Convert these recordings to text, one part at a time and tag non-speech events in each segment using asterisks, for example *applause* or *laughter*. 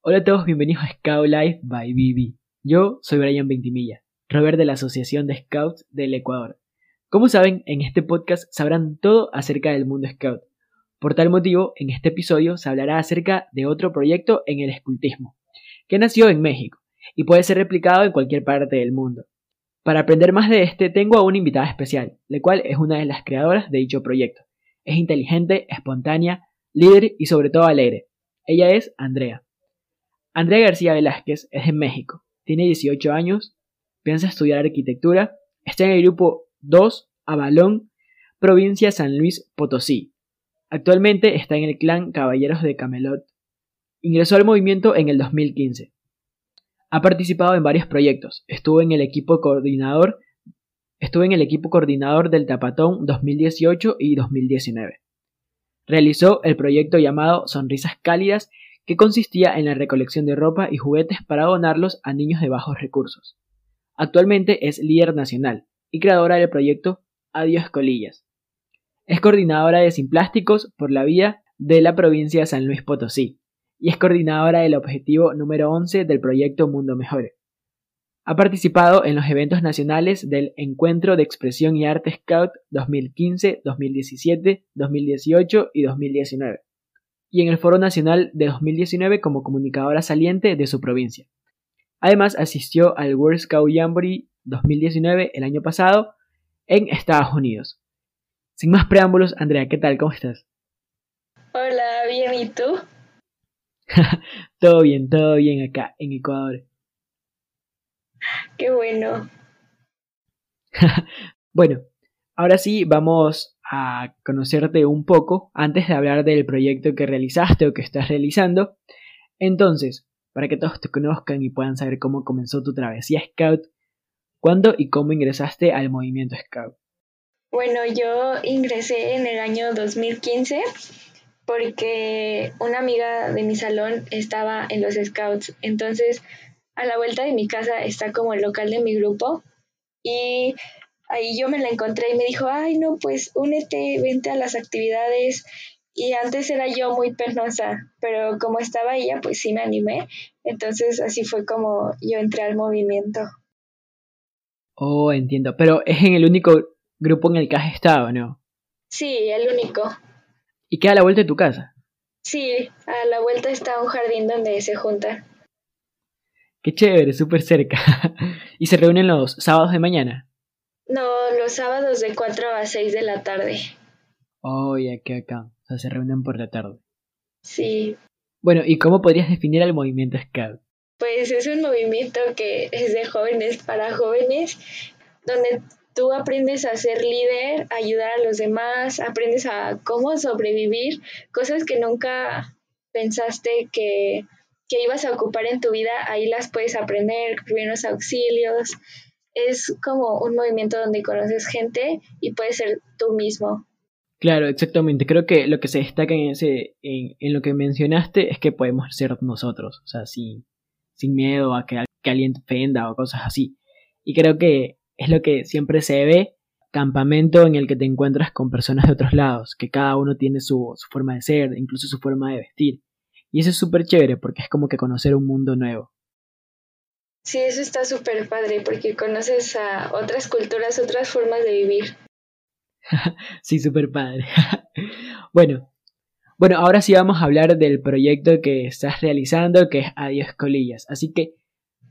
Hola a todos, bienvenidos a Scout Life by BB. Yo soy Brian Ventimilla, Robert de la Asociación de Scouts del Ecuador. Como saben, en este podcast sabrán todo acerca del mundo Scout. Por tal motivo, en este episodio se hablará acerca de otro proyecto en el escultismo, que nació en México y puede ser replicado en cualquier parte del mundo. Para aprender más de este, tengo a una invitada especial, la cual es una de las creadoras de dicho proyecto. Es inteligente, espontánea, líder y sobre todo alegre. Ella es Andrea. Andrea García Velázquez es de México, tiene 18 años, piensa estudiar arquitectura, está en el grupo 2, Avalón, provincia San Luis Potosí. Actualmente está en el clan Caballeros de Camelot. Ingresó al movimiento en el 2015. Ha participado en varios proyectos. Estuvo en el equipo coordinador, estuvo en el equipo coordinador del Tapatón 2018 y 2019. Realizó el proyecto llamado Sonrisas Cálidas que consistía en la recolección de ropa y juguetes para donarlos a niños de bajos recursos. Actualmente es líder nacional y creadora del proyecto Adiós Colillas. Es coordinadora de Sin Plásticos por la vía de la provincia de San Luis Potosí y es coordinadora del objetivo número 11 del proyecto Mundo Mejor. Ha participado en los eventos nacionales del Encuentro de Expresión y Arte Scout 2015, 2017, 2018 y 2019 y en el Foro Nacional de 2019 como comunicadora saliente de su provincia. Además, asistió al World Scout Jamboree 2019 el año pasado en Estados Unidos. Sin más preámbulos, Andrea, ¿qué tal? ¿Cómo estás? Hola, bien, ¿y tú? *laughs* todo bien, todo bien acá en Ecuador. Qué bueno. *laughs* bueno, ahora sí vamos a conocerte un poco antes de hablar del proyecto que realizaste o que estás realizando. Entonces, para que todos te conozcan y puedan saber cómo comenzó tu travesía Scout, ¿cuándo y cómo ingresaste al movimiento Scout? Bueno, yo ingresé en el año 2015 porque una amiga de mi salón estaba en los Scouts. Entonces, a la vuelta de mi casa está como el local de mi grupo y ahí yo me la encontré y me dijo, ay, no, pues únete, vente a las actividades. Y antes era yo muy penosa, pero como estaba ella, pues sí me animé. Entonces así fue como yo entré al movimiento. Oh, entiendo. Pero es en el único grupo en el que has estado, ¿no? Sí, el único. ¿Y queda a la vuelta de tu casa? Sí, a la vuelta está un jardín donde se juntan. Qué chévere, súper cerca. *laughs* ¿Y se reúnen los sábados de mañana? No, los sábados de 4 a 6 de la tarde. Oh, ya que acá. O sea, se reúnen por la tarde. Sí. Bueno, ¿y cómo podrías definir al movimiento Scout? Pues es un movimiento que es de jóvenes para jóvenes, donde tú aprendes a ser líder, ayudar a los demás, aprendes a cómo sobrevivir, cosas que nunca pensaste que, que ibas a ocupar en tu vida, ahí las puedes aprender, primeros auxilios, es como un movimiento donde conoces gente y puedes ser tú mismo. Claro, exactamente. Creo que lo que se destaca en ese, en, lo que mencionaste es que podemos ser nosotros, o sea, sin, sin miedo a que, que alguien te ofenda o cosas así. Y creo que es lo que siempre se ve, campamento en el que te encuentras con personas de otros lados, que cada uno tiene su, su forma de ser, incluso su forma de vestir. Y eso es súper chévere porque es como que conocer un mundo nuevo. Sí, eso está súper padre porque conoces a otras culturas, otras formas de vivir. *laughs* sí, súper padre. *laughs* bueno, bueno, ahora sí vamos a hablar del proyecto que estás realizando, que es Adiós Colillas. Así que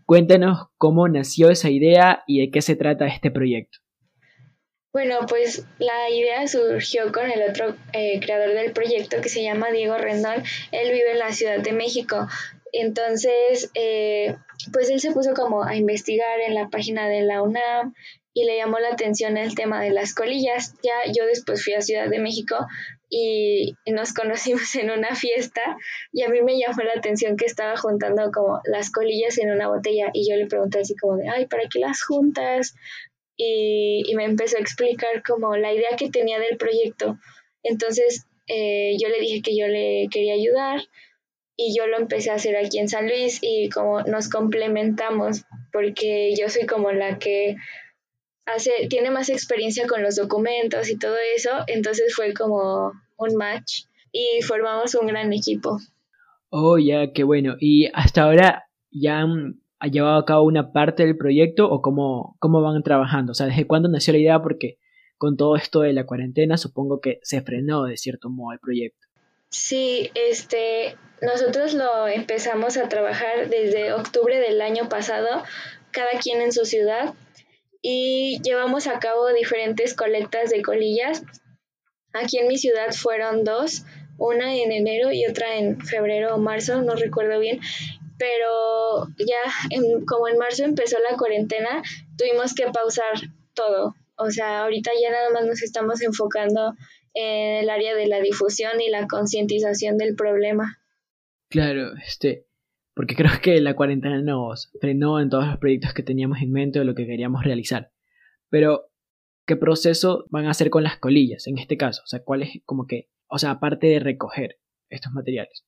cuéntanos cómo nació esa idea y de qué se trata este proyecto. Bueno, pues la idea surgió con el otro eh, creador del proyecto que se llama Diego Rendón. Él vive en la Ciudad de México. Entonces, eh, pues él se puso como a investigar en la página de la UNAM y le llamó la atención el tema de las colillas. Ya yo después fui a Ciudad de México y nos conocimos en una fiesta y a mí me llamó la atención que estaba juntando como las colillas en una botella y yo le pregunté así como de, ay, ¿para qué las juntas? Y, y me empezó a explicar como la idea que tenía del proyecto. Entonces eh, yo le dije que yo le quería ayudar y yo lo empecé a hacer aquí en San Luis y como nos complementamos porque yo soy como la que hace tiene más experiencia con los documentos y todo eso, entonces fue como un match y formamos un gran equipo. Oh, ya, qué bueno. ¿Y hasta ahora ya han llevado a cabo una parte del proyecto o cómo, cómo van trabajando? O sea, ¿desde cuándo nació la idea? Porque con todo esto de la cuarentena supongo que se frenó de cierto modo el proyecto. Sí, este, nosotros lo empezamos a trabajar desde octubre del año pasado, cada quien en su ciudad, y llevamos a cabo diferentes colectas de colillas. Aquí en mi ciudad fueron dos, una en enero y otra en febrero o marzo, no recuerdo bien, pero ya como en marzo empezó la cuarentena, tuvimos que pausar todo. O sea, ahorita ya nada más nos estamos enfocando en el área de la difusión y la concientización del problema. Claro, este, porque creo que la cuarentena nos frenó en todos los proyectos que teníamos en mente o lo que queríamos realizar. Pero, ¿qué proceso van a hacer con las colillas en este caso? O sea, ¿cuál es como que, o sea, aparte de recoger estos materiales?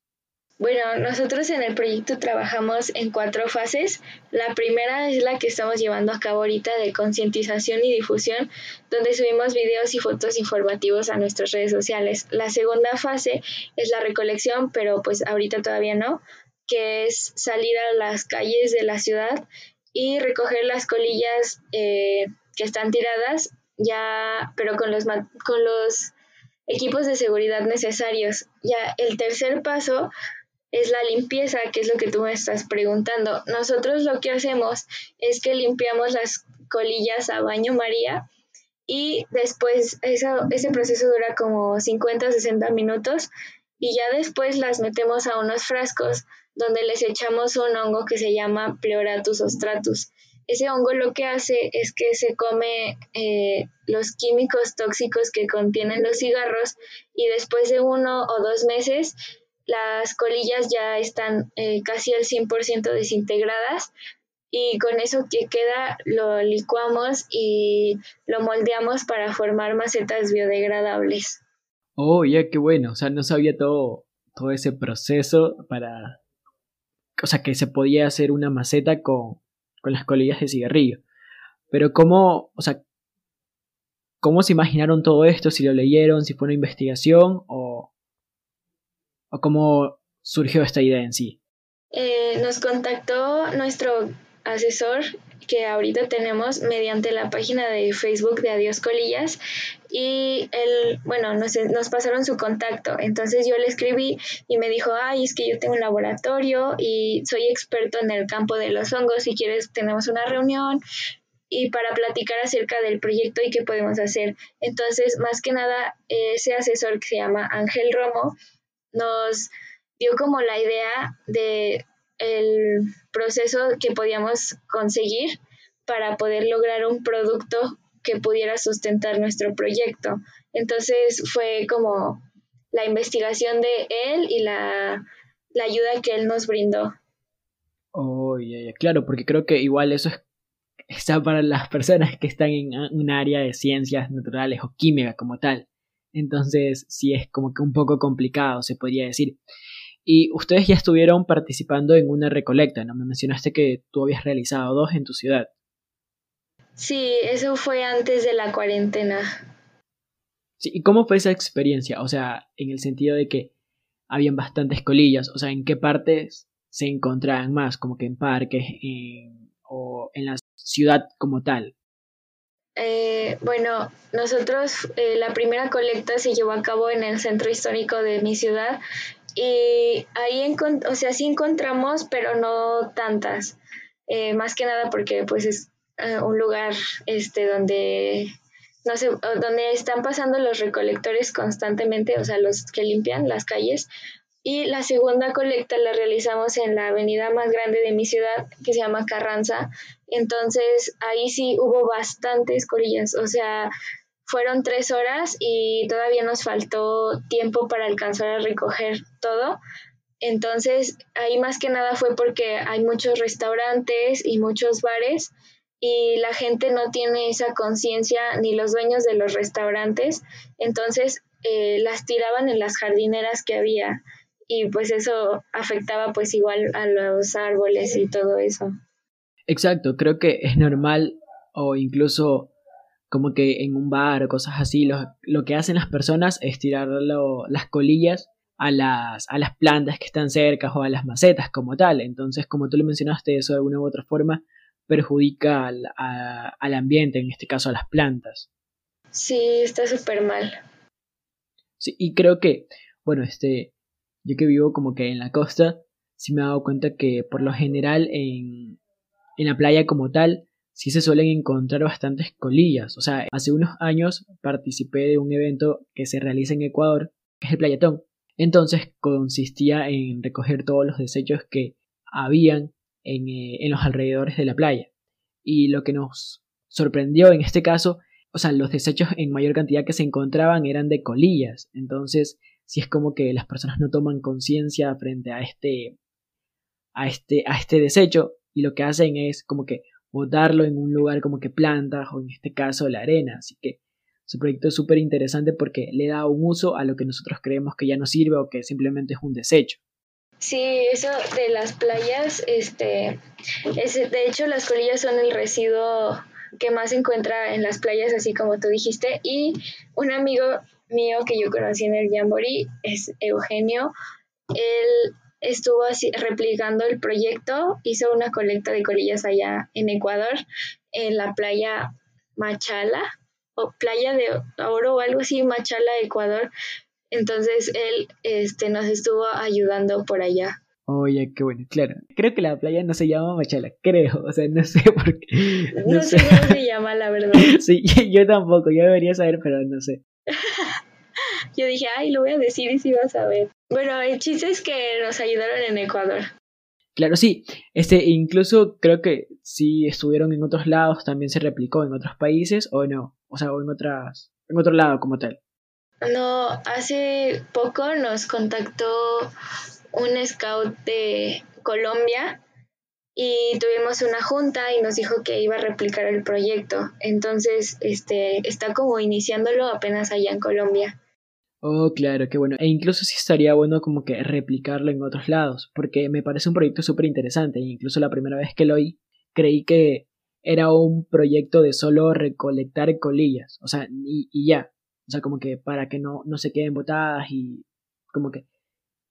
Bueno, nosotros en el proyecto trabajamos en cuatro fases. La primera es la que estamos llevando a cabo ahorita de concientización y difusión, donde subimos videos y fotos informativos a nuestras redes sociales. La segunda fase es la recolección, pero pues ahorita todavía no, que es salir a las calles de la ciudad y recoger las colillas eh, que están tiradas, ya, pero con los, con los equipos de seguridad necesarios. Ya el tercer paso es la limpieza, que es lo que tú me estás preguntando. Nosotros lo que hacemos es que limpiamos las colillas a baño María y después ese proceso dura como 50 o 60 minutos y ya después las metemos a unos frascos donde les echamos un hongo que se llama Pleuratus ostratus. Ese hongo lo que hace es que se come eh, los químicos tóxicos que contienen los cigarros y después de uno o dos meses las colillas ya están eh, casi al 100% desintegradas y con eso que queda lo licuamos y lo moldeamos para formar macetas biodegradables. Oh, ya qué bueno, o sea, no sabía todo, todo ese proceso para, o sea, que se podía hacer una maceta con, con las colillas de cigarrillo. Pero cómo, o sea, ¿cómo se imaginaron todo esto? Si lo leyeron, si fue una investigación o, o cómo surgió esta idea en sí? Eh, nos contactó nuestro asesor que ahorita tenemos mediante la página de Facebook de Adiós Colillas y él, bueno, nos, nos, pasaron su contacto. Entonces yo le escribí y me dijo, ay, es que yo tengo un laboratorio y soy experto en el campo de los hongos, si quieres tenemos una reunión y para platicar acerca del proyecto y qué podemos hacer. Entonces, más que nada, ese asesor que se llama Ángel Romo, nos dio como la idea de el proceso que podíamos conseguir para poder lograr un producto que pudiera sustentar nuestro proyecto. Entonces fue como la investigación de él y la, ayuda que él nos brindó. Oh, claro, porque creo que igual eso es, está para las personas que están en un área de ciencias naturales o química como tal. Entonces, sí es como que un poco complicado, se podría decir. Y ustedes ya estuvieron participando en una recolecta, ¿no? Me mencionaste que tú habías realizado dos en tu ciudad. Sí, eso fue antes de la cuarentena. Sí, ¿y cómo fue esa experiencia? O sea, en el sentido de que habían bastantes colillas, o sea, ¿en qué partes se encontraban más? Como que en parques o en la ciudad como tal. Eh, bueno, nosotros eh, la primera colecta se llevó a cabo en el centro histórico de mi ciudad y ahí, o sea, sí encontramos, pero no tantas. Eh, más que nada porque pues es un lugar este donde no sé, donde están pasando los recolectores constantemente, o sea, los que limpian las calles. Y la segunda colecta la realizamos en la avenida más grande de mi ciudad, que se llama Carranza, entonces ahí sí hubo bastantes colillas, o sea, fueron tres horas y todavía nos faltó tiempo para alcanzar a recoger todo. Entonces ahí más que nada fue porque hay muchos restaurantes y muchos bares y la gente no tiene esa conciencia ni los dueños de los restaurantes, entonces eh, las tiraban en las jardineras que había y pues eso afectaba pues igual a los árboles y todo eso. Exacto, creo que es normal o incluso como que en un bar o cosas así, lo, lo que hacen las personas es tirar las colillas a las, a las plantas que están cerca o a las macetas como tal. Entonces, como tú lo mencionaste, eso de alguna u otra forma perjudica al, al ambiente, en este caso a las plantas. Sí, está súper mal. Sí, y creo que, bueno, este, yo que vivo como que en la costa, sí me he dado cuenta que por lo general en, en la playa como tal, sí se suelen encontrar bastantes colillas. O sea, hace unos años participé de un evento que se realiza en Ecuador, que es el Playatón. Entonces consistía en recoger todos los desechos que habían en, eh, en los alrededores de la playa. Y lo que nos sorprendió en este caso, o sea, los desechos en mayor cantidad que se encontraban eran de colillas. Entonces, si es como que las personas no toman conciencia frente a este, a este, a este desecho y lo que hacen es como que botarlo en un lugar como que plantas o en este caso la arena. Así que su proyecto es súper interesante porque le da un uso a lo que nosotros creemos que ya no sirve o que simplemente es un desecho. Sí, eso de las playas, este, es, de hecho las colillas son el residuo que más se encuentra en las playas, así como tú dijiste, y un amigo mío que yo conocí en el Jamboree es Eugenio, él estuvo así, replicando el proyecto, hizo una colecta de colillas allá en Ecuador, en la playa Machala, o playa de oro o algo así, Machala, Ecuador. Entonces él este, nos estuvo ayudando por allá. Oye, qué bueno, claro. Creo que la playa no se llama Machala, creo, o sea, no sé por qué. No, sé. cómo se llama, la verdad. *laughs* sí, *laughs* yo tampoco, yo debería saber, pero no sé. Yo dije, ay, lo voy a decir y si vas a ver. Bueno, el chiste es que nos ayudaron en Ecuador. Claro, sí. Este, incluso creo que si estuvieron en otros lados, también se replicó en otros países o no. O sea, o en otras, en otro lado como tal. No, hace poco nos contactó un scout de Colombia y tuvimos una junta y nos dijo que iba a replicar el proyecto. Entonces, este, está como iniciándolo apenas allá en Colombia. Oh, claro, qué bueno. E incluso sí estaría bueno como que replicarlo en otros lados, porque me parece un proyecto súper interesante. E incluso la primera vez que lo oí, creí que era un proyecto de solo recolectar colillas, o sea, y, ya. O sea, como que para que no, no se queden botadas y como que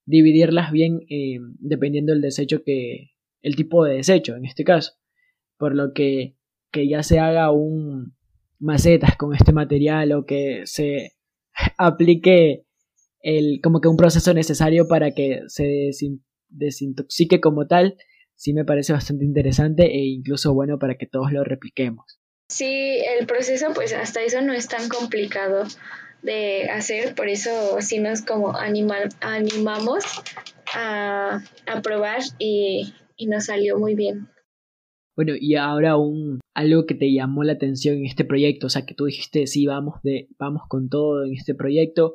dividirlas bien eh, dependiendo del desecho que, el tipo de desecho en este caso. Por lo que, que ya se haga un macetas con este material o que se *laughs* aplique el, como que un proceso necesario para que se desintoxique como tal, sí me parece bastante interesante e incluso bueno para que todos lo repliquemos. Sí, el proceso pues hasta eso no es tan complicado de hacer, por eso sí nos como animamos a, a probar y, y nos salió muy bien. Bueno, y ahora un algo que te llamó la atención en este proyecto, o sea, que tú dijiste sí, vamos de vamos con todo en este proyecto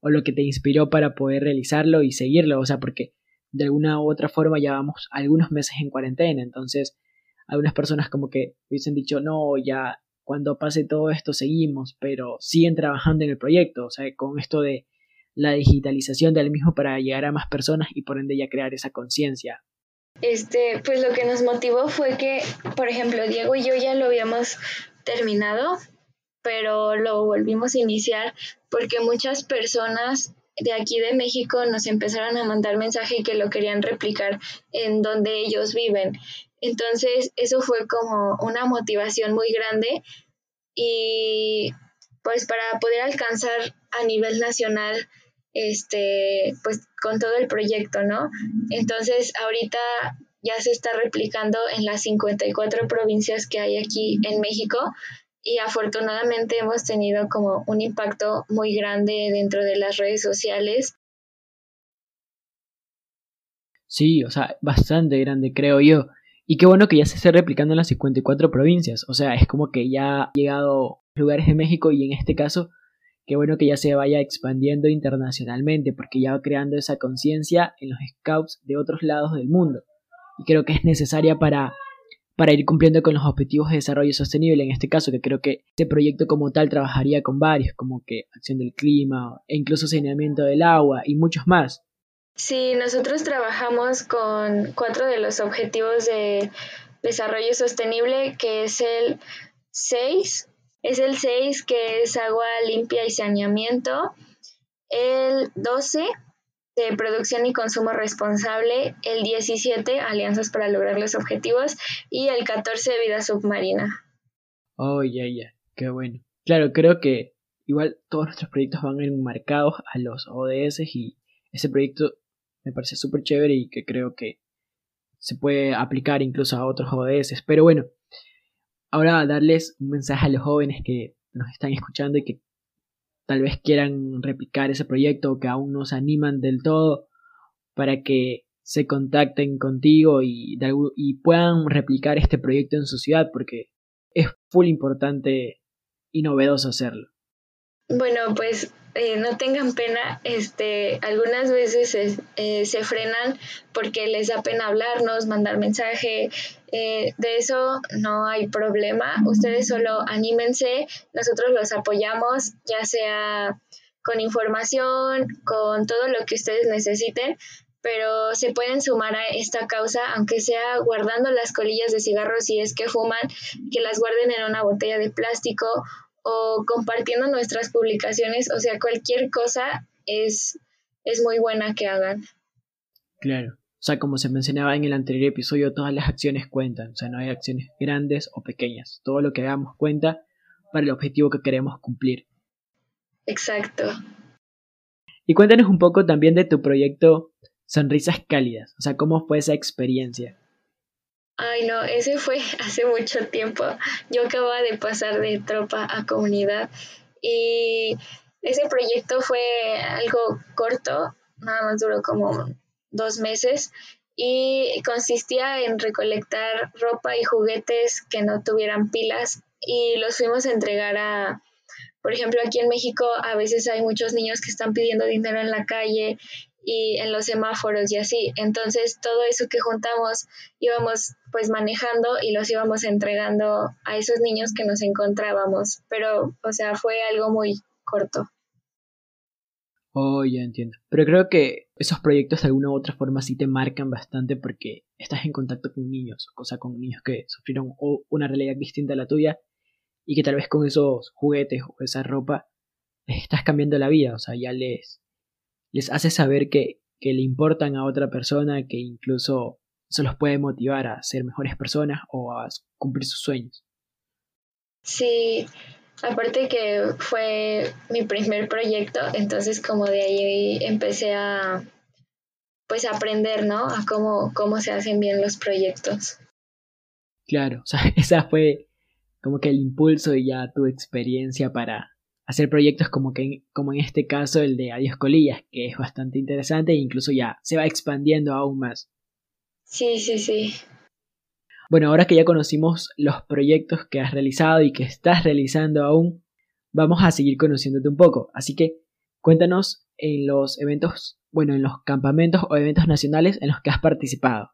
o lo que te inspiró para poder realizarlo y seguirlo, o sea, porque de alguna u otra forma ya vamos algunos meses en cuarentena, entonces algunas personas como que hubiesen dicho, "No, ya cuando pase todo esto seguimos", pero siguen trabajando en el proyecto, o sea, con esto de la digitalización del mismo para llegar a más personas y por ende ya crear esa conciencia este, pues lo que nos motivó fue que, por ejemplo, Diego y yo ya lo habíamos terminado, pero lo volvimos a iniciar porque muchas personas de aquí de México nos empezaron a mandar mensaje que lo querían replicar en donde ellos viven. Entonces, eso fue como una motivación muy grande y pues para poder alcanzar a nivel nacional este, pues con todo el proyecto, ¿no? Entonces, ahorita ya se está replicando en las 54 provincias que hay aquí en México y afortunadamente hemos tenido como un impacto muy grande dentro de las redes sociales. Sí, o sea, bastante grande, creo yo. Y qué bueno que ya se esté replicando en las 54 provincias. O sea, es como que ya ha llegado lugares de México y en este caso qué bueno que ya se vaya expandiendo internacionalmente, porque ya va creando esa conciencia en los scouts de otros lados del mundo. Y creo que es necesaria para, para ir cumpliendo con los objetivos de desarrollo sostenible, en este caso, que creo que este proyecto como tal trabajaría con varios, como que acción del clima e incluso saneamiento del agua y muchos más. Sí, nosotros trabajamos con cuatro de los objetivos de desarrollo sostenible, que es el 6, es el 6 que es agua limpia y saneamiento. El 12 de producción y consumo responsable, el 17 alianzas para lograr los objetivos y el 14 vida submarina. Oh, ya, ya, qué bueno. Claro, creo que igual todos nuestros proyectos van enmarcados a los ODS y ese proyecto me parece súper chévere y que creo que se puede aplicar incluso a otros ODS. Pero bueno, ahora darles un mensaje a los jóvenes que nos están escuchando y que tal vez quieran replicar ese proyecto o que aún no se animan del todo para que se contacten contigo y, y puedan replicar este proyecto en su ciudad porque es full importante y novedoso hacerlo. Bueno, pues eh, no tengan pena, este, algunas veces eh, se frenan porque les da pena hablarnos, mandar mensaje, eh, de eso no hay problema, ustedes solo anímense, nosotros los apoyamos, ya sea con información, con todo lo que ustedes necesiten, pero se pueden sumar a esta causa, aunque sea guardando las colillas de cigarros si es que fuman, que las guarden en una botella de plástico o compartiendo nuestras publicaciones, o sea, cualquier cosa es, es muy buena que hagan. Claro, o sea, como se mencionaba en el anterior episodio, todas las acciones cuentan, o sea, no hay acciones grandes o pequeñas, todo lo que hagamos cuenta para el objetivo que queremos cumplir. Exacto. Y cuéntanos un poco también de tu proyecto Sonrisas Cálidas, o sea, cómo fue esa experiencia. Ay, no, ese fue *laughs* hace mucho tiempo. Yo acababa de pasar de tropa a comunidad y ese proyecto fue algo corto, nada más duró como dos meses y consistía en recolectar ropa y juguetes que no tuvieran pilas y los fuimos a entregar a, por ejemplo, aquí en México a veces hay muchos niños que están pidiendo dinero en la calle y en los semáforos y así. Entonces todo eso que juntamos íbamos pues manejando y los íbamos entregando a esos niños que nos encontrábamos. Pero, o sea, fue algo muy corto. Oh, ya entiendo. Pero creo que esos proyectos de alguna u otra forma sí te marcan bastante porque estás en contacto con niños, o sea, con niños que sufrieron una realidad distinta a la tuya y que tal vez con esos juguetes o esa ropa les estás cambiando la vida, o sea, ya les les hace saber que, que le importan a otra persona, que incluso se los puede motivar a ser mejores personas o a cumplir sus sueños. Sí, aparte que fue mi primer proyecto, entonces como de ahí empecé a pues aprender, ¿no? A cómo, cómo se hacen bien los proyectos. Claro, *laughs* o sea, esa fue como que el impulso y ya tu experiencia para, hacer proyectos como, que, como en este caso el de Adiós Colillas, que es bastante interesante e incluso ya se va expandiendo aún más. Sí, sí, sí. Bueno, ahora que ya conocimos los proyectos que has realizado y que estás realizando aún, vamos a seguir conociéndote un poco. Así que cuéntanos en los eventos, bueno, en los campamentos o eventos nacionales en los que has participado.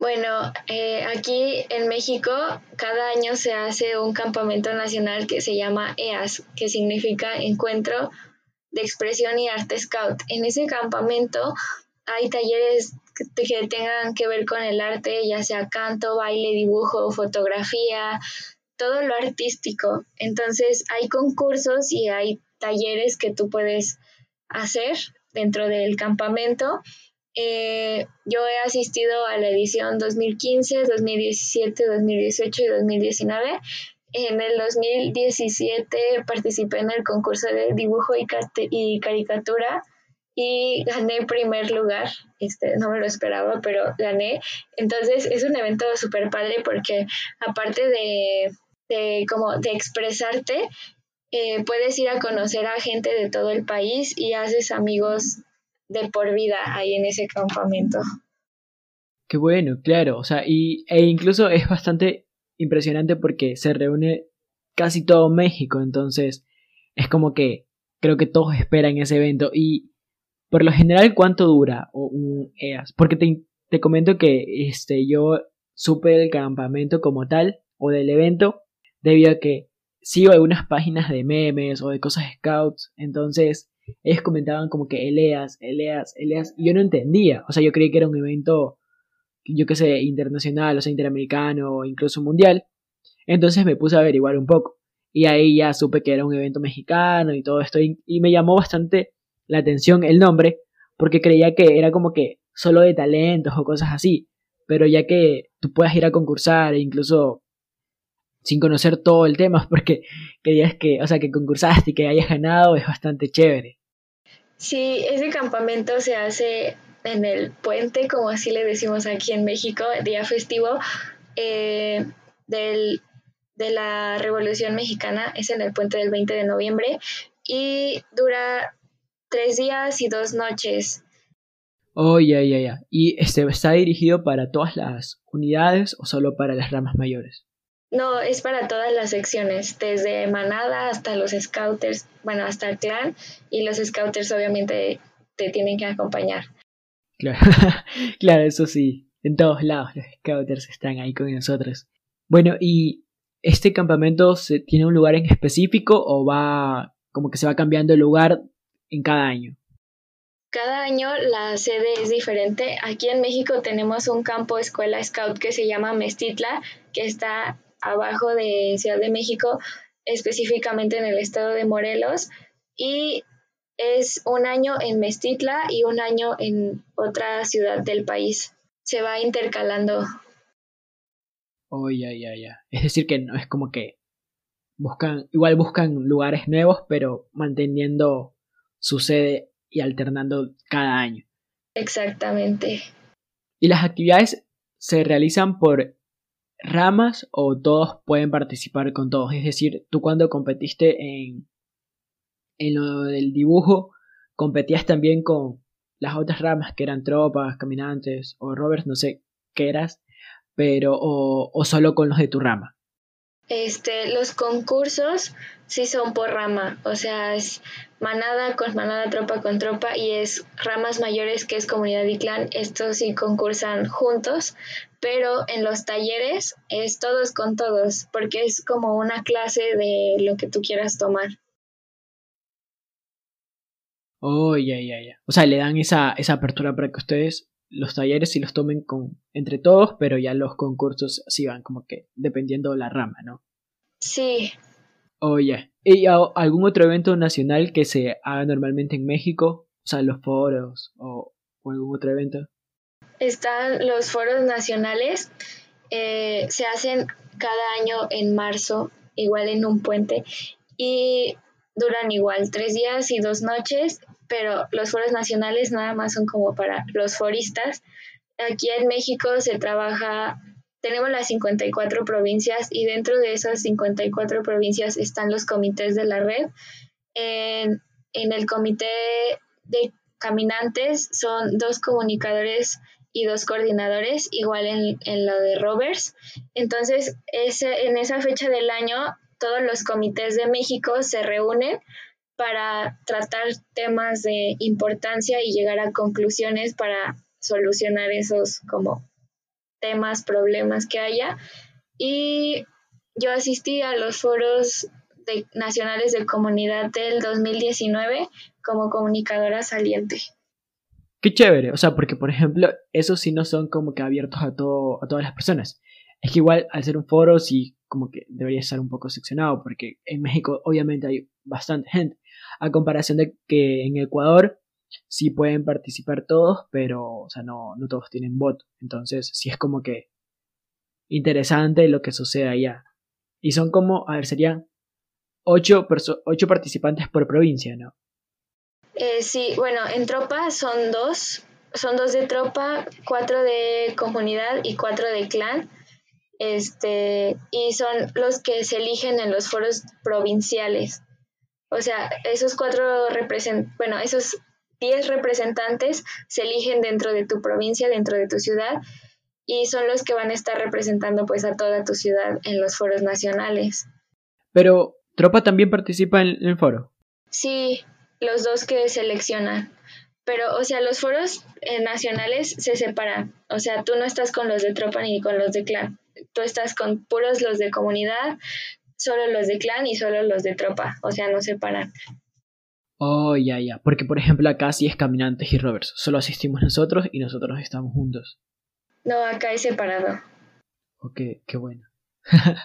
Bueno, eh, aquí en México cada año se hace un campamento nacional que se llama EAS, que significa Encuentro de Expresión y Arte Scout. En ese campamento hay talleres que tengan que ver con el arte, ya sea canto, baile, dibujo, fotografía, todo lo artístico. Entonces hay concursos y hay talleres que tú puedes hacer dentro del campamento eh, yo he asistido a la edición 2015, 2017, 2018 y 2019. En el 2017 participé en el concurso de dibujo y, caricatura y gané primer lugar. Este, no me lo esperaba, pero gané. Entonces es un evento súper padre porque aparte de, de, como de expresarte, eh, puedes ir a conocer a gente de todo el país y haces amigos de por vida ahí en ese campamento. Qué bueno, claro, o sea, y, e incluso es bastante impresionante porque se reúne casi todo México, entonces es como que creo que todos esperan ese evento y por lo general cuánto dura un EAS, porque te, te comento que este yo supe del campamento como tal o del evento debido a que sigo algunas páginas de memes o de cosas scouts, entonces ellos comentaban como que Eleas, Eleas, Eleas, y yo no entendía, o sea, yo creí que era un evento, yo qué sé, internacional, o sea, interamericano, o incluso mundial, entonces me puse a averiguar un poco, y ahí ya supe que era un evento mexicano y todo esto, y, me llamó bastante la atención el nombre, porque creía que era como que solo de talentos o cosas así, pero ya que tú puedas ir a concursar e incluso sin conocer todo el tema, *laughs* porque querías que, o sea, que concursaste y que hayas ganado es bastante chévere. Sí, ese campamento se hace en el puente, como así le decimos aquí en México, día festivo eh, del, de la Revolución Mexicana, es en el puente del 20 de noviembre y dura tres días y dos noches. Oh, ya, ya, ya. ¿Y este está dirigido para todas las unidades o solo para las ramas mayores? No, es para todas las secciones, desde manada hasta los scouters, bueno, hasta el clan, y los scouters obviamente te tienen que acompañar. Claro, *laughs* claro, eso sí, en todos lados los scouters están ahí con nosotros. Bueno, ¿y este campamento se, tiene un lugar en específico o va como que se va cambiando el lugar en cada año? Cada año la sede es diferente. Aquí en México tenemos un campo escuela scout que se llama Mestitla, que está abajo de Ciudad de México, específicamente en el estado de Morelos, y es un año en Mestitla y un año en otra ciudad del país. Se va intercalando. Oh, ya, ya, ya. Es decir, que no es como que buscan, igual buscan lugares nuevos, pero manteniendo su sede y alternando cada año. Exactamente. ¿Y las actividades se realizan por ramas o todos pueden participar con todos. Es decir, tú cuando competiste en, en lo del dibujo, competías también con las otras ramas que eran tropas, caminantes o rovers, no sé qué eras, pero o, o solo con los de tu rama. Este, los concursos sí son por rama, o sea, es manada con manada, tropa con tropa y es ramas mayores que es comunidad y clan, estos sí concursan juntos, pero en los talleres es todos con todos, porque es como una clase de lo que tú quieras tomar. Oh, ya, ya, ya. O sea, le dan esa, esa apertura para que ustedes los talleres sí los tomen con entre todos, pero ya los concursos sí van como que dependiendo de la rama, ¿no? Sí. Oh, ¿y algún otro evento nacional que se haga normalmente en México? O sea, los foros o, algún otro evento. Están los foros nacionales, eh, se hacen cada año en marzo, igual en un puente, y duran igual tres días y dos noches pero los foros nacionales nada más son como para los foristas. Aquí en México se trabaja, tenemos las 54 provincias y dentro de esas 54 provincias están los comités de la red. En, el comité de caminantes son dos comunicadores y dos coordinadores, igual en, en lo de rovers. Entonces, ese, en esa fecha del año, todos los comités de México se reúnen para tratar temas de importancia y llegar a conclusiones para solucionar esos como temas, problemas que haya. Y yo asistí a los foros nacionales de comunidad del 2019 como comunicadora saliente. Qué chévere, o sea, porque por ejemplo, esos sí no son como que abiertos a, todo, a todas las personas. Es que igual al ser un foro sí como que debería estar un poco seccionado, porque en México obviamente hay bastante gente a comparación de que en Ecuador sí pueden participar todos, pero o sea, no, no todos tienen voto. Entonces, sí es como que interesante lo que sucede allá. Y son como, a ver, serían ocho, ocho participantes por provincia, ¿no? Eh, sí, bueno, en tropa son dos, son dos de tropa, cuatro de comunidad y cuatro de clan. Este, y son los que se eligen en los foros provinciales. O sea, esos cuatro representantes, bueno, esos diez representantes se eligen dentro de tu provincia, dentro de tu ciudad, y son los que van a estar representando pues a toda tu ciudad en los foros nacionales. Pero, ¿Tropa también participa en el foro? Sí, los dos que seleccionan. Pero, o sea, los foros eh, nacionales se separan. O sea, tú no estás con los de Tropa ni con los de Clan. Tú estás con puros los de comunidad, solo los de clan y solo los de tropa, o sea, no separan. Oh, ya, ya, porque por ejemplo acá sí es caminantes y rovers, solo asistimos nosotros y nosotros estamos juntos. No, acá es separado. Ok, qué bueno. *laughs*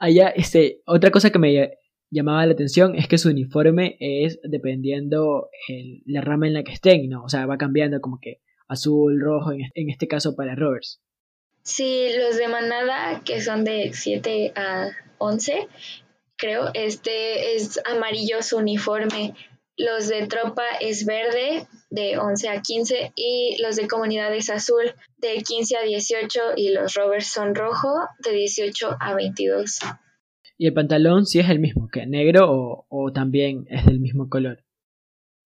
Allá, este, otra cosa que me llamaba la atención es que su uniforme es dependiendo el, la rama en la que estén, ¿no? O sea, va cambiando como que azul, rojo, en, en este caso para Rovers. Sí, los de manada, que son de 7 a 11, creo, este es amarillo su uniforme. Los de tropa es verde, de 11 a 15, y los de comunidad es azul, de 15 a 18, y los rovers son rojo, de 18 a 22. ¿Y el pantalón sí es el mismo, que negro o, o también es del mismo color?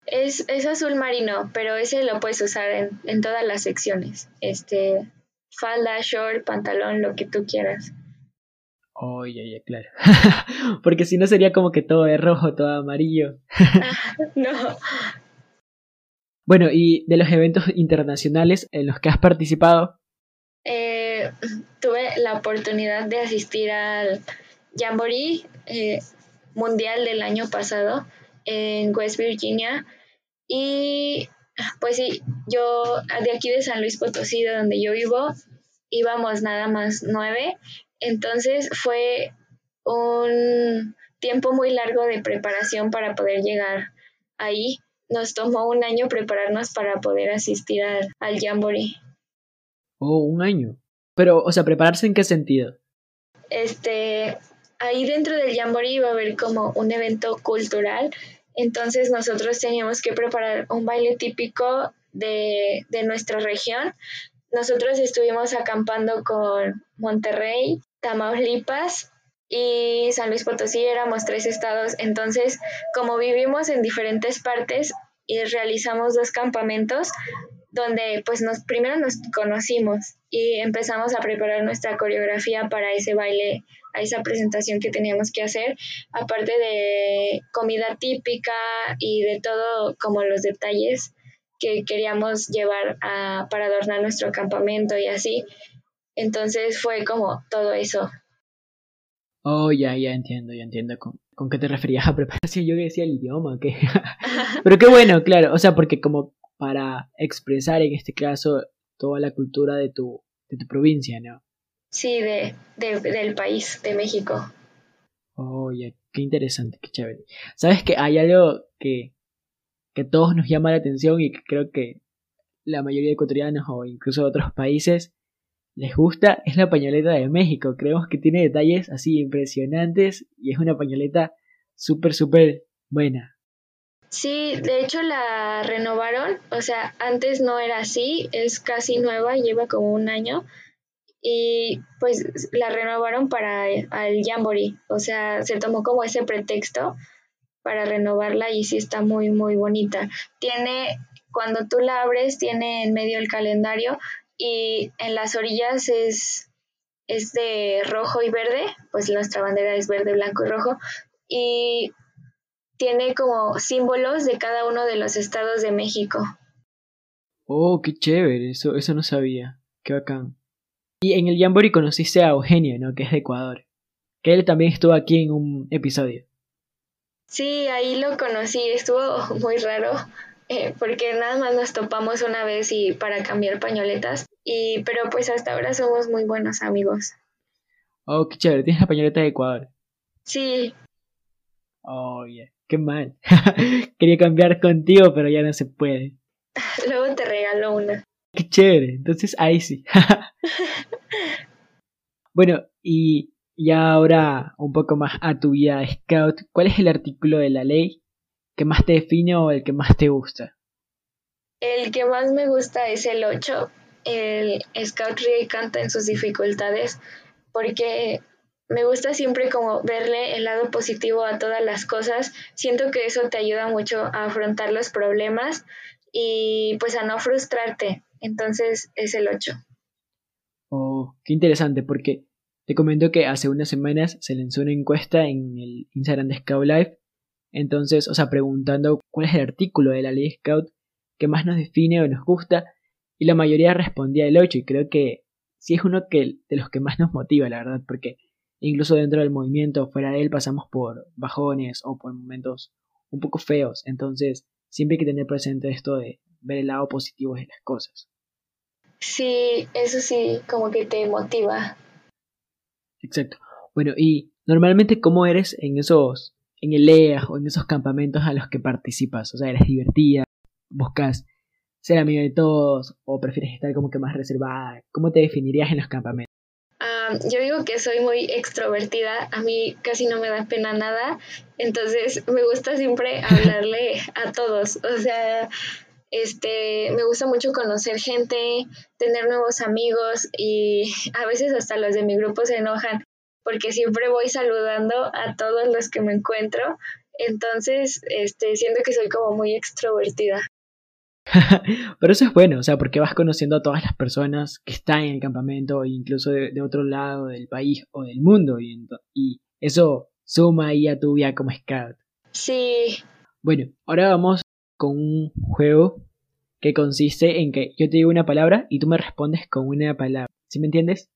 Es, es, azul marino, pero ese lo puedes usar en, en todas las secciones. Este, falda, short, pantalón, lo que tú quieras. Oye, oye, claro. *laughs* Porque si no sería como que todo es rojo, todo amarillo. *laughs* no. Bueno, y de los eventos internacionales en los que has participado. Eh, tuve la oportunidad de asistir al Jamboree eh, Mundial del año pasado en West Virginia. Y pues sí, yo de aquí de San Luis Potosí, de donde yo vivo, íbamos nada más nueve. Entonces fue un tiempo muy largo de preparación para poder llegar ahí. Nos tomó un año prepararnos para poder asistir al, al Jamboree. Oh, un año. Pero, o sea, ¿prepararse en qué sentido? Este, ahí dentro del Jamboree iba a haber como un evento cultural, entonces nosotros teníamos que preparar un baile típico de, de nuestra región. Nosotros estuvimos acampando con Monterrey, Tamaulipas y San Luis Potosí, éramos tres estados. Entonces, como vivimos en diferentes partes y realizamos dos campamentos, donde pues nos primero nos conocimos y empezamos a preparar nuestra coreografía para ese baile, a esa presentación que teníamos que hacer, aparte de comida típica y de todo como los detalles que queríamos llevar para adornar nuestro campamento y así. Entonces fue como todo eso. Oh, ya, ya entiendo, ya entiendo con, con qué te referías a preparación. Yo decía el idioma, ¿qué? *laughs* Pero qué bueno, claro, o sea, porque como para expresar en este caso toda la cultura de tu, de tu provincia, ¿no? Sí, de, de, del país, de México. Oh, ya, qué interesante, qué chévere. ¿Sabes que hay algo que, que todos nos llama la atención y que creo que la mayoría de ecuatorianos o incluso de otros países les gusta? Es la pañoleta de México. Creemos que tiene detalles así impresionantes y es una pañoleta súper, súper buena. Sí, de hecho la renovaron, o sea, antes no era así, es casi nueva, lleva como un año y pues la renovaron para el, al Jamboree, o sea, se tomó como ese pretexto para renovarla y sí está muy muy bonita. Tiene cuando tú la abres tiene en medio el calendario y en las orillas es es de rojo y verde, pues nuestra bandera es verde, blanco y rojo y tiene como símbolos de cada uno de los estados de México. Oh, qué chévere, eso, eso no sabía. Qué bacán. Y en el Jamboree conociste a Eugenio, ¿no? Que es de Ecuador. Que él también estuvo aquí en un episodio. Sí, ahí lo conocí, estuvo muy raro, eh, porque nada más nos topamos una vez y para cambiar pañoletas, y pero pues hasta ahora somos muy buenos amigos. Oh, qué chévere, tienes la pañoleta de Ecuador. Sí. Oh, yeah qué mal. *laughs* Quería cambiar contigo, pero ya no se puede. *laughs* Luego te regalo una. Qué chévere, entonces ahí sí. *laughs* bueno, y ya ahora un poco más a tu vida scout, ¿cuál es el artículo de la ley que más te define o el que más te gusta? El que más me gusta es el 8. El scout ríe y canta en sus dificultades porque me gusta siempre como verle el lado positivo a todas las cosas. Siento que eso te ayuda mucho a afrontar los problemas y pues a no frustrarte. Entonces es el 8. Oh, qué interesante porque te comento que hace unas semanas se lanzó una encuesta en el Instagram de Scout Life. Entonces, o sea, preguntando cuál es el artículo de la ley Scout que más nos define o nos gusta. Y la mayoría respondía el 8 y creo que sí es uno que, de los que más nos motiva, la verdad, porque incluso dentro del movimiento, fuera de él, pasamos por bajones o por momentos un poco feos. Entonces, siempre hay que tener presente esto de ver el lado positivo de las cosas. Sí, eso sí, como que te motiva. Exacto. Bueno, y normalmente, ¿cómo eres en esos en el EA o en esos campamentos a los que participas? O sea, ¿eres divertida? ¿Buscas ser amiga de todos? ¿O prefieres estar como que más reservada? ¿Cómo te definirías en los campamentos? Ah, yo digo que soy muy extrovertida, a mí casi no me da pena nada, entonces me gusta siempre *laughs* hablarle a todos, o sea, este, me gusta mucho conocer gente, tener nuevos amigos y a veces hasta los de mi grupo se enojan porque siempre voy saludando a todos los que me encuentro, entonces, este, siento que soy como muy extrovertida. *laughs* Pero eso es bueno, o sea, porque vas conociendo a todas las personas que están en el campamento, incluso de, otro lado del país o del mundo, y, y eso suma ahí a tu vida como scout. Sí. Bueno, ahora vamos con un juego que consiste en que yo te digo una palabra y tú me respondes con una palabra. ¿Sí me entiendes?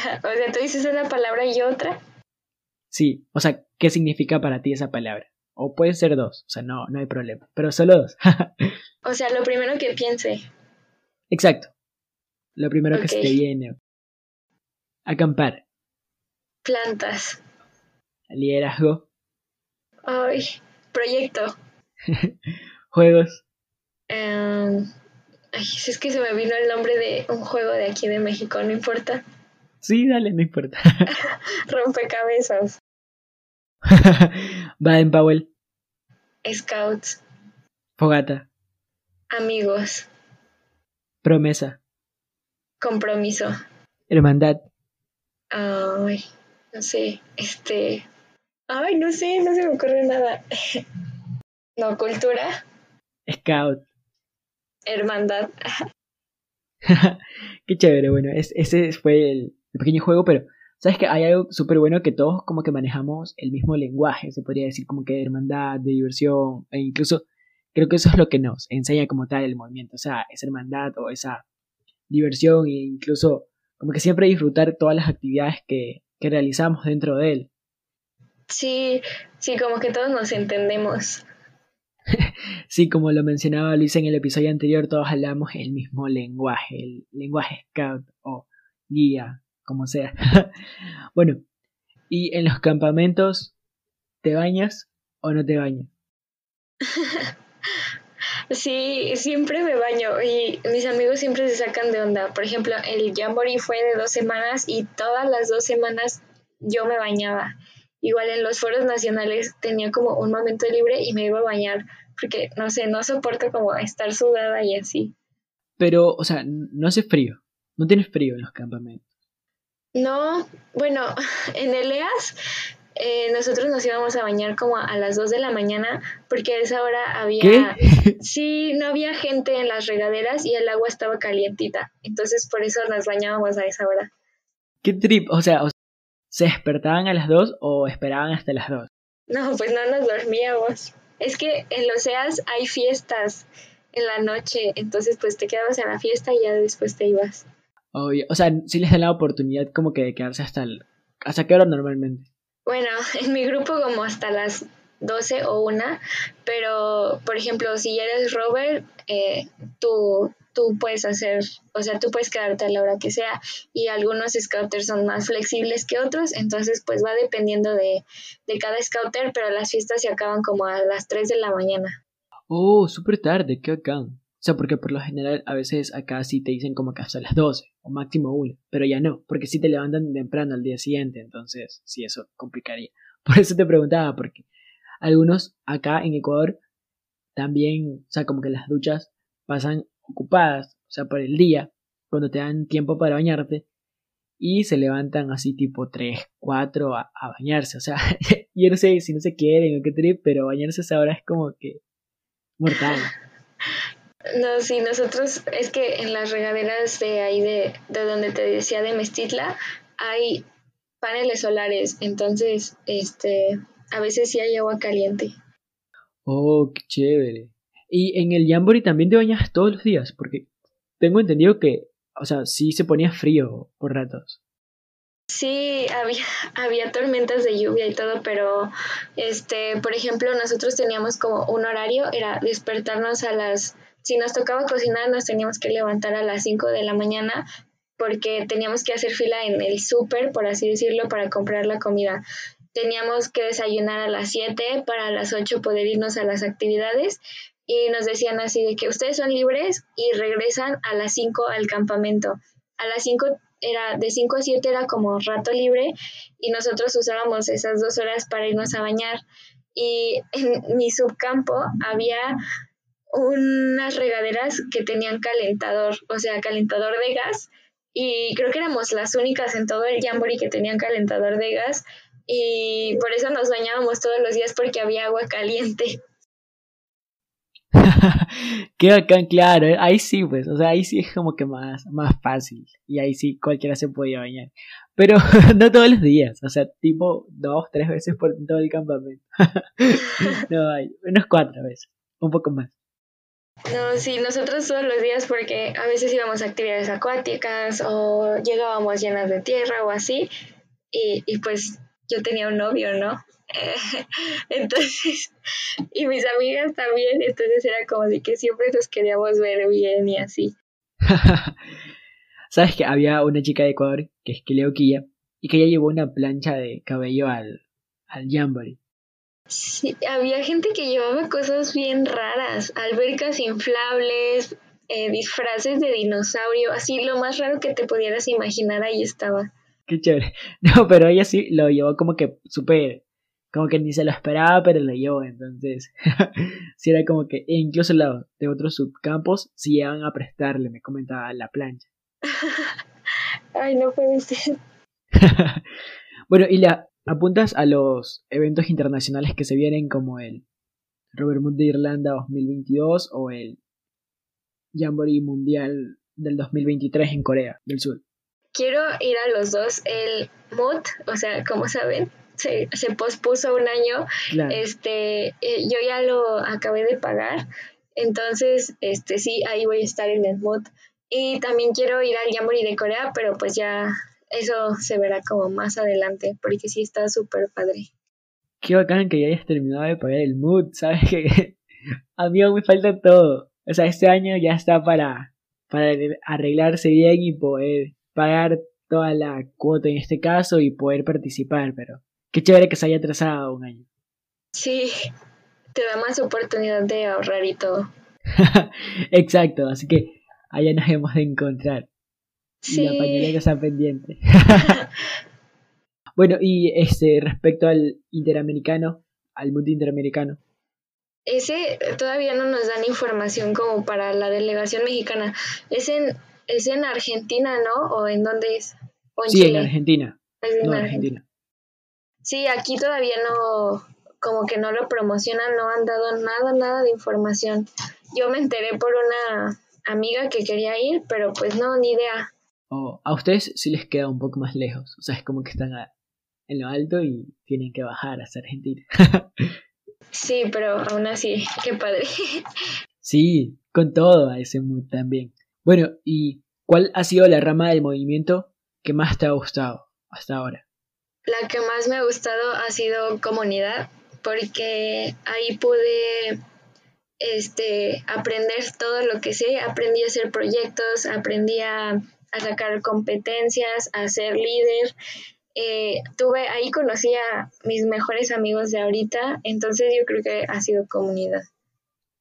*laughs* o sea, tú dices una palabra y otra. Sí, o sea, ¿qué significa para ti esa palabra? O puede ser dos, o sea, no, no hay problema, pero solo dos. *laughs* o sea, lo primero que piense. Exacto. Lo primero que se te viene. Acampar. Plantas. Liderazgo. Ay, proyecto. *laughs* Juegos. Um, ay, es que se me vino el nombre de un juego de aquí de México, no importa. Sí, dale, no importa. *laughs* Rompecabezas. *laughs* Baden Powell. Scouts. Fogata. Amigos. Promesa. Compromiso. Hermandad. Ay, no sé, este... Ay, no sé, no se me ocurre nada. *laughs* no, cultura. Scout. Hermandad. Qué chévere, bueno, ese fue el, el pequeño juego, pero sabes que hay algo súper bueno que todos como que manejamos el mismo lenguaje, se podría decir como que de hermandad, de diversión, e incluso creo que eso es lo que nos enseña como tal el movimiento, o sea, esa hermandad o esa diversión e incluso como que siempre disfrutar todas las actividades que, que realizamos dentro de él. Sí, sí, como que todos nos entendemos. *laughs* sí, como lo mencionaba Luis en el episodio anterior, todos hablamos el mismo lenguaje, el lenguaje scout o guía, como sea. *laughs* bueno, ¿y en los campamentos te bañas o no te bañas? *laughs* Sí, siempre me baño y mis amigos siempre se sacan de onda. Por ejemplo, el Jamboree fue de dos semanas y todas las dos semanas yo me bañaba. Igual en los foros nacionales tenía como un momento libre y me iba a bañar porque, no sé, no soporto como estar sudada y así. Pero, o sea, no hace frío. No tienes frío en los campamentos. No, bueno, *laughs* en el EAS eh, nosotros nos íbamos a bañar como a las 2 de la mañana porque a esa hora había... *laughs* Sí, no había gente en las regaderas y el agua estaba calientita. Entonces por eso nos bañábamos a esa hora. ¿Qué trip? O sea, ¿se despertaban a las 2 o esperaban hasta las 2? No, pues no nos dormíamos. Es que en los EAS hay fiestas en la noche, entonces pues te quedabas en la fiesta y ya después te ibas. O sea, sí les dan la oportunidad como que de quedarse hasta el... ¿Hasta qué hora normalmente? Bueno, *laughs* en mi grupo como hasta las 12 o una, pero por ejemplo, si eres Robert, eh, tú, tú puedes hacer, o sea, tú puedes quedarte a la hora que sea y algunos scouters son más flexibles que otros, entonces pues va dependiendo de, de cada scouter, pero las fiestas se acaban como a las 3 de la mañana. Oh, súper tarde, qué acá. O sea, porque por lo general a veces acá sí te dicen como que hasta las 12 o máximo 1, pero ya no, porque sí te levantan temprano al día siguiente, entonces sí eso complicaría. *laughs* Por eso te preguntaba, porque algunos acá en Ecuador también, o sea, como que las duchas pasan ocupadas, o sea, por el día, cuando te dan tiempo para bañarte, y se levantan así tipo 3, 4 a, bañarse, o sea, *laughs* yo no sé si no se quieren o qué trip, pero bañarse a esa hora es como que mortal. No, sí, nosotros es que en las regaderas de ahí de, de donde te decía de Mestitla hay paneles solares, entonces este a veces sí hay agua caliente. Oh, qué chévere. Y en el Jamboree también te bañas todos los días, porque tengo entendido que, o sea, sí se ponía frío por ratos. Sí, había, había tormentas de lluvia y todo, pero este, por ejemplo, nosotros teníamos como un horario, era despertarnos a las si nos tocaba cocinar, nos teníamos que levantar a las 5 de la mañana porque teníamos que hacer fila en el súper, por así decirlo, para comprar la comida. teníamos que desayunar a las 7 para las 8 poder irnos a las actividades y nos decían así de que ustedes son libres y regresan a las 5 al campamento. A las 5 era de 5 a 7 era como rato libre y nosotros usábamos esas dos horas para irnos a bañar. Y en mi subcampo había unas regaderas que tenían calentador, o sea, calentador de gas. Y creo que éramos las únicas en todo el Jamboree que tenían calentador de gas. Y por eso nos bañábamos todos los días porque había agua caliente. *laughs* Bacán, claro, eh, ahí sí, pues, o sea, ahí sí es como que más, más fácil, y ahí sí cualquiera se podía bañar, pero *laughs* no todos los días, o sea, tipo dos, tres veces por todo el campamento, *laughs* no, hay, unos cuatro veces, un poco más. No, sí, nosotros todos los días porque a veces íbamos a actividades acuáticas o llegábamos llenas de tierra o así, y, y pues yo tenía un novio, ¿no? *laughs* entonces, y mis amigas también, entonces era como de que siempre nos queríamos ver bien y así. *laughs* Sabes que había una chica de Ecuador, que es Quilla, y que ella llevó una plancha de cabello al, al Jamboree. Sí, había gente que llevaba cosas bien raras, albercas inflables, eh, disfraces de dinosaurio, así lo más raro que te pudieras imaginar ahí estaba. Qué chévere. *laughs* No, pero ella sí lo llevó como que súper como que ni se lo esperaba, pero lo llevó. Entonces, *laughs* si era como que, e incluso la, de otros subcampos, si llegan a prestarle, me comentaba la plancha. *laughs* Ay, no puede ser. bueno, y la apuntas a los eventos internacionales que se vienen como el Robert Mood de Irlanda 2022 o el Jamboree Mundial del 2023 en Corea del Sur. Quiero ir a los dos. El Mood, o sea, como saben, se, se pospuso un año. Este, eh, yo ya lo acabé de pagar. Entonces, este sí, ahí voy a estar en el mood. Y también quiero ir al Jamboree de Corea, pero pues ya eso se verá como más adelante, porque sí está súper padre. Qué bacán que ya hayas terminado de pagar el mood, *laughs* ¿sabes? Que a mí me falta todo. O sea, este año ya está para, para arreglarse bien y poder pagar toda la cuota en este caso y poder participar, pero Qué chévere que se haya atrasado un año. Sí, te da más oportunidad de ahorrar y todo. *laughs* Exacto, así que allá nos hemos de encontrar. Sí. La que está pendiente. *laughs* bueno, y este, respecto al interamericano, al mundo interamericano. Ese todavía no nos dan información como para la delegación mexicana. Es en, es en Argentina, ¿no? ¿O en dónde es? sí, en Argentina. no, en Argentina. Sí, aquí todavía no, como que no lo promocionan, no han dado nada, nada de información. Yo me enteré por una amiga que quería ir, pero pues no, ni idea. Oh, a ustedes sí les queda un poco más lejos, o sea, es como que están en lo alto y tienen que bajar hasta Argentina. *laughs* sí, pero aún así, qué padre. *laughs* sí, con todo a ese mood también. Bueno, ¿y cuál ha sido la rama del movimiento que más te ha gustado hasta ahora? La que más me ha gustado ha sido comunidad, porque ahí pude este, aprender todo lo que sé, aprendí a hacer proyectos, aprendí a, sacar competencias, a ser líder. Eh, tuve, ahí conocí a mis mejores amigos de ahorita, entonces yo creo que ha sido comunidad.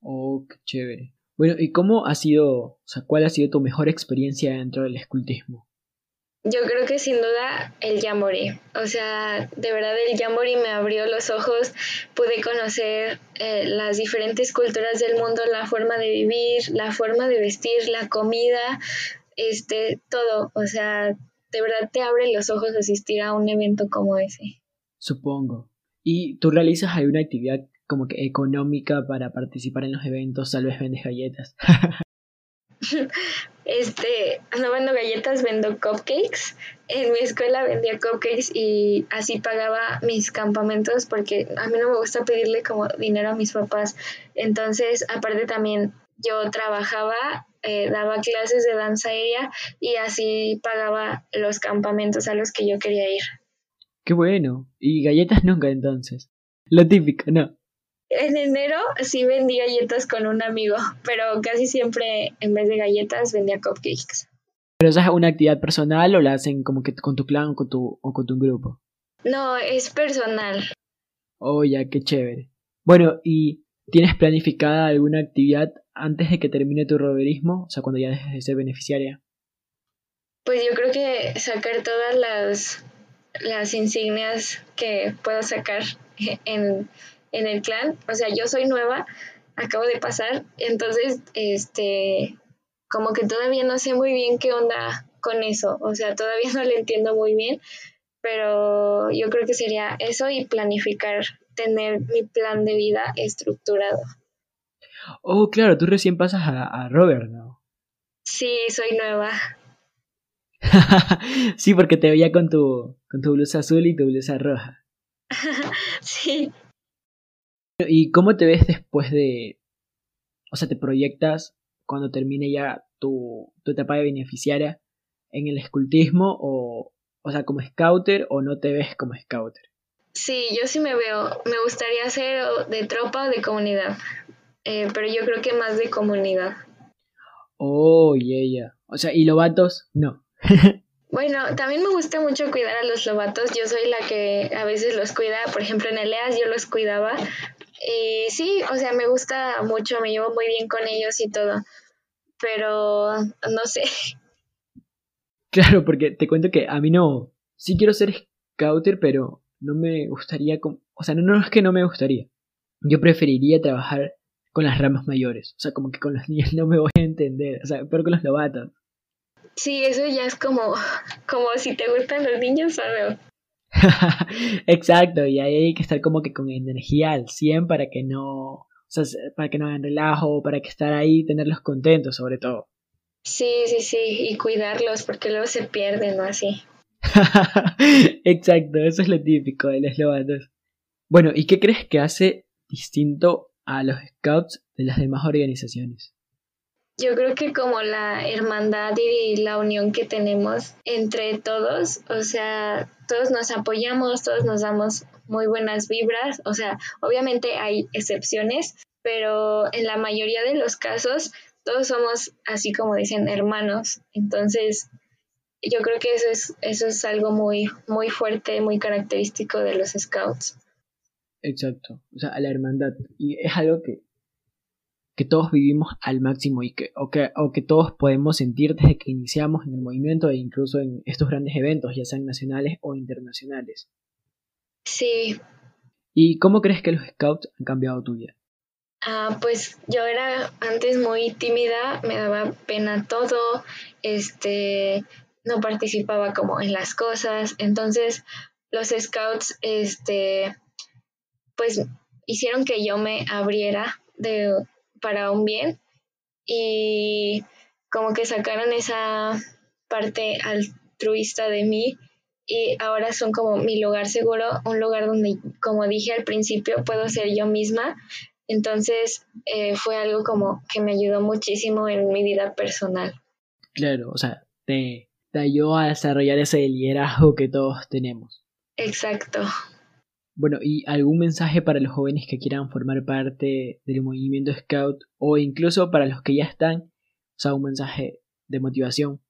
Oh, qué chévere. Bueno, ¿y cómo ha sido, o sea, cuál ha sido tu mejor experiencia dentro del escultismo? Yo creo que sin duda el Jamboree. O sea, de verdad el Jamboree me abrió los ojos. Pude conocer eh, las diferentes culturas del mundo, la forma de vivir, la forma de vestir, la comida, este, todo. O sea, de verdad te abre los ojos asistir a un evento como ese. Supongo. ¿Y tú realizas alguna actividad como que económica para participar en los eventos? Tal vez vendes galletas. *laughs* este, no vendo galletas, vendo cupcakes. En mi escuela vendía cupcakes y así pagaba mis campamentos porque a mí no me gusta pedirle como dinero a mis papás. Entonces, aparte también yo trabajaba, eh, daba clases de danza aérea y así pagaba los campamentos a los que yo quería ir. Qué bueno. Y galletas *laughs* nunca entonces. Lo típico, ¿no? En enero sí vendí galletas con un amigo, pero casi siempre en vez de galletas vendía cupcakes. ¿Pero esa es una actividad personal o la hacen como que con tu clan o con tu, o con tu grupo? No, es personal. Oh, ya, qué chévere. Bueno, ¿y tienes planificada alguna actividad antes de que termine tu roverismo? O sea, cuando ya dejes de ser beneficiaria. Pues yo creo que sacar todas las, las insignias que puedo sacar *laughs* en, en el clan. O sea, yo soy nueva, acabo de pasar, entonces, este, como que todavía no sé muy bien qué onda con eso. O sea, todavía *laughs* no le entiendo muy bien, pero yo creo que sería eso y planificar, tener mi plan de vida estructurado. Oh, claro, tú recién pasas a, a Robert, ¿no? Sí, soy nueva. *laughs* sí, porque te veía con tu, con tu blusa azul y tu blusa roja. *laughs* sí. ¿Y cómo te ves después de... O sea, te proyectas cuando termine ya tu, tu etapa de beneficiaria en el escultismo o, o sea, como scouter o no te ves como scouter? Sí, yo sí me veo. Me gustaría ser de tropa o de comunidad, eh, pero yo creo que más de comunidad. Oh, yeah, yeah. O sea, ¿y lobatos? No. *laughs* bueno, también me gusta mucho cuidar a los lobatos. Yo soy la que a veces los cuida. Por ejemplo, en Eleas yo los cuidaba. Y sí, o sea, me gusta mucho, me llevo muy bien con ellos y todo. Pero no sé, *laughs* Claro, porque te cuento que a mí no. Sí quiero ser scouter, pero no me gustaría. O sea, no, no es que no me gustaría. Yo preferiría trabajar con las ramas mayores. O sea, como que con los niños *laughs* no me voy a entender. O sea, pero con los novatos. Sí, eso ya es como, como si te gustan los niños no. *laughs* Exacto, y ahí hay que estar como que con energía al 100 para que no, o sea, para que no hagan relajo, para que estar ahí y tenerlos contentos sobre todo. Sí, sí, sí, y cuidarlos porque luego se pierden o así. *laughs* Exacto, eso es lo típico de los lobatos. Bueno, ¿y qué crees que hace distinto a los scouts de las demás organizaciones? Yo creo que como la hermandad y la unión que tenemos entre todos, o sea, todos nos apoyamos, todos nos damos muy buenas vibras, o sea, obviamente hay excepciones, pero en la mayoría de los casos todos somos, así como dicen, hermanos. Entonces, yo creo que eso es, eso es algo muy, muy fuerte, muy característico de los scouts. Exacto, o sea, la hermandad. Y es algo que, que todos vivimos al máximo y que o, que, o que todos podemos sentir desde que iniciamos en el movimiento e incluso en estos grandes eventos, ya sean nacionales o internacionales. Sí. ¿Y cómo crees que los scouts han cambiado tu vida? Ah, pues yo era antes muy tímida, me daba pena todo, este, no participaba como en las cosas, entonces los scouts, este, pues hicieron que yo me abriera de, para un bien y como que sacaron esa parte altruista de mí y ahora son como mi lugar seguro, un lugar donde, como dije al principio, puedo ser yo misma, entonces eh, fue algo como que me ayudó muchísimo en mi vida personal. Claro, o sea, te, te ayudó a desarrollar ese liderazgo que todos tenemos. Exacto. Bueno, ¿y algún mensaje para los jóvenes que quieran formar parte del movimiento Scout o incluso para los que ya están? O sea, un mensaje de motivación.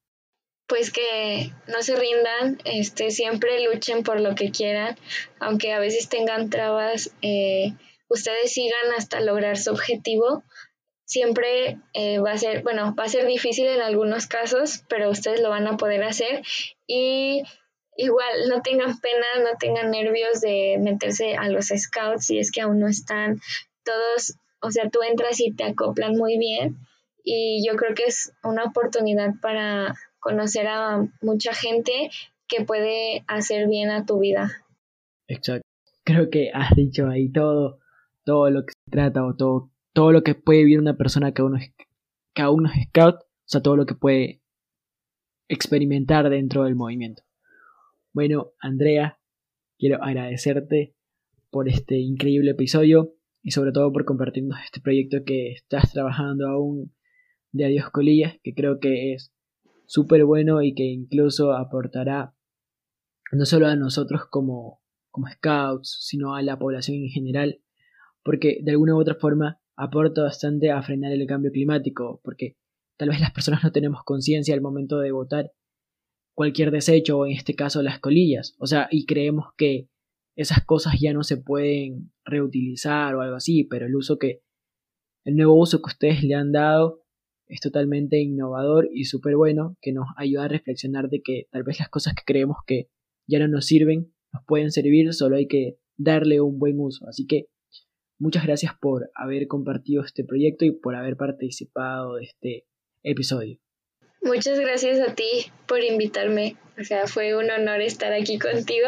Pues que no se rindan, este, siempre luchen por lo que quieran, aunque a veces tengan trabas. Eh, ustedes sigan hasta lograr su objetivo. Siempre eh, va a ser, bueno, va a ser difícil en algunos casos, pero ustedes lo van a poder hacer. Y igual, no tengan pena, no tengan nervios de meterse a los scouts si es que aún no están todos, o sea, tú entras y te acoplan muy bien. Y yo creo que es una oportunidad para conocer a mucha gente que puede hacer bien a tu vida. Exacto. Creo que has dicho ahí todo todo lo que se trata o todo, todo lo que puede vivir una persona que aún, es, que aún no es scout, o sea, todo lo que puede experimentar dentro del movimiento. Bueno, Andrea, quiero agradecerte por este increíble episodio y sobre todo por compartirnos este proyecto que estás trabajando aún de Adiós Colillas, que creo que es súper bueno y que incluso aportará no solo a nosotros como, como scouts, sino a la población en general porque de alguna u otra forma aporta bastante a frenar el cambio climático, porque tal vez las personas no tenemos conciencia al momento de votar cualquier desecho, o en este caso las colillas. O sea, y creemos que esas cosas ya no se pueden reutilizar o algo así, pero el uso que, el nuevo uso que ustedes le han dado es totalmente innovador y súper bueno, que nos ayuda a reflexionar de que tal vez las cosas que creemos que ya no nos sirven, nos pueden servir, solo hay que darle un buen uso. Así que muchas gracias por haber compartido este proyecto y por haber participado de este episodio. Muchas gracias a ti por invitarme. O sea, fue un honor estar aquí contigo.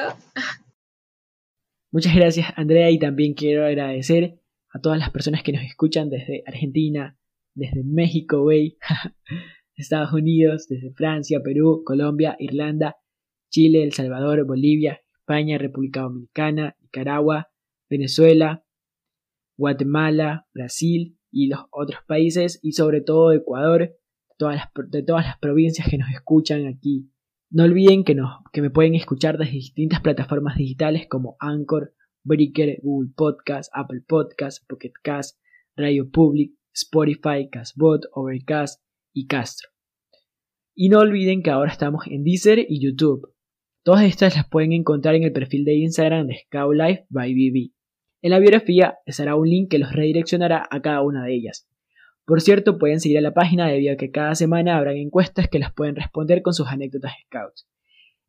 Muchas gracias, Andrea, y también quiero agradecer a todas las personas que nos escuchan desde Argentina, desde México, güey, *laughs* Estados Unidos, desde Francia, Perú, Colombia, Irlanda, Chile, El Salvador, Bolivia, España, República Dominicana, Nicaragua, Venezuela, Guatemala, Brasil y los otros países y sobre todo Ecuador, de todas las provincias que nos escuchan aquí. No olviden que, nos, que me pueden escuchar desde distintas plataformas digitales como Anchor, Breaker, Google Podcast, Apple Podcast, Pocket Cast, Radio Public, Spotify, Castbot, Overcast y Castro. Y no olviden que ahora estamos en Deezer y YouTube. Todas estas las pueden encontrar en el perfil de Instagram de Scout Life by BB. En la biografía estará un link que los redireccionará a cada una de ellas. Por cierto, pueden seguir a la página debido a que cada semana habrán encuestas que las pueden responder con sus anécdotas Scouts.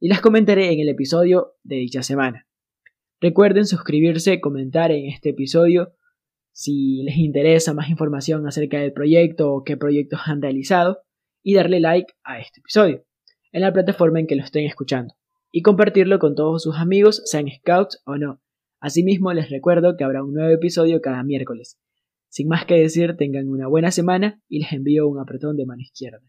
Y las comentaré en el episodio de dicha semana. Recuerden suscribirse, comentar en este episodio si les interesa más información acerca del proyecto o qué proyectos han realizado y darle like a este episodio en la plataforma en que lo estén escuchando y compartirlo con todos sus amigos, sean scouts o no. Asimismo les recuerdo que habrá un nuevo episodio cada miércoles. Sin más que decir, tengan una buena semana y les envío un apretón de mano izquierda.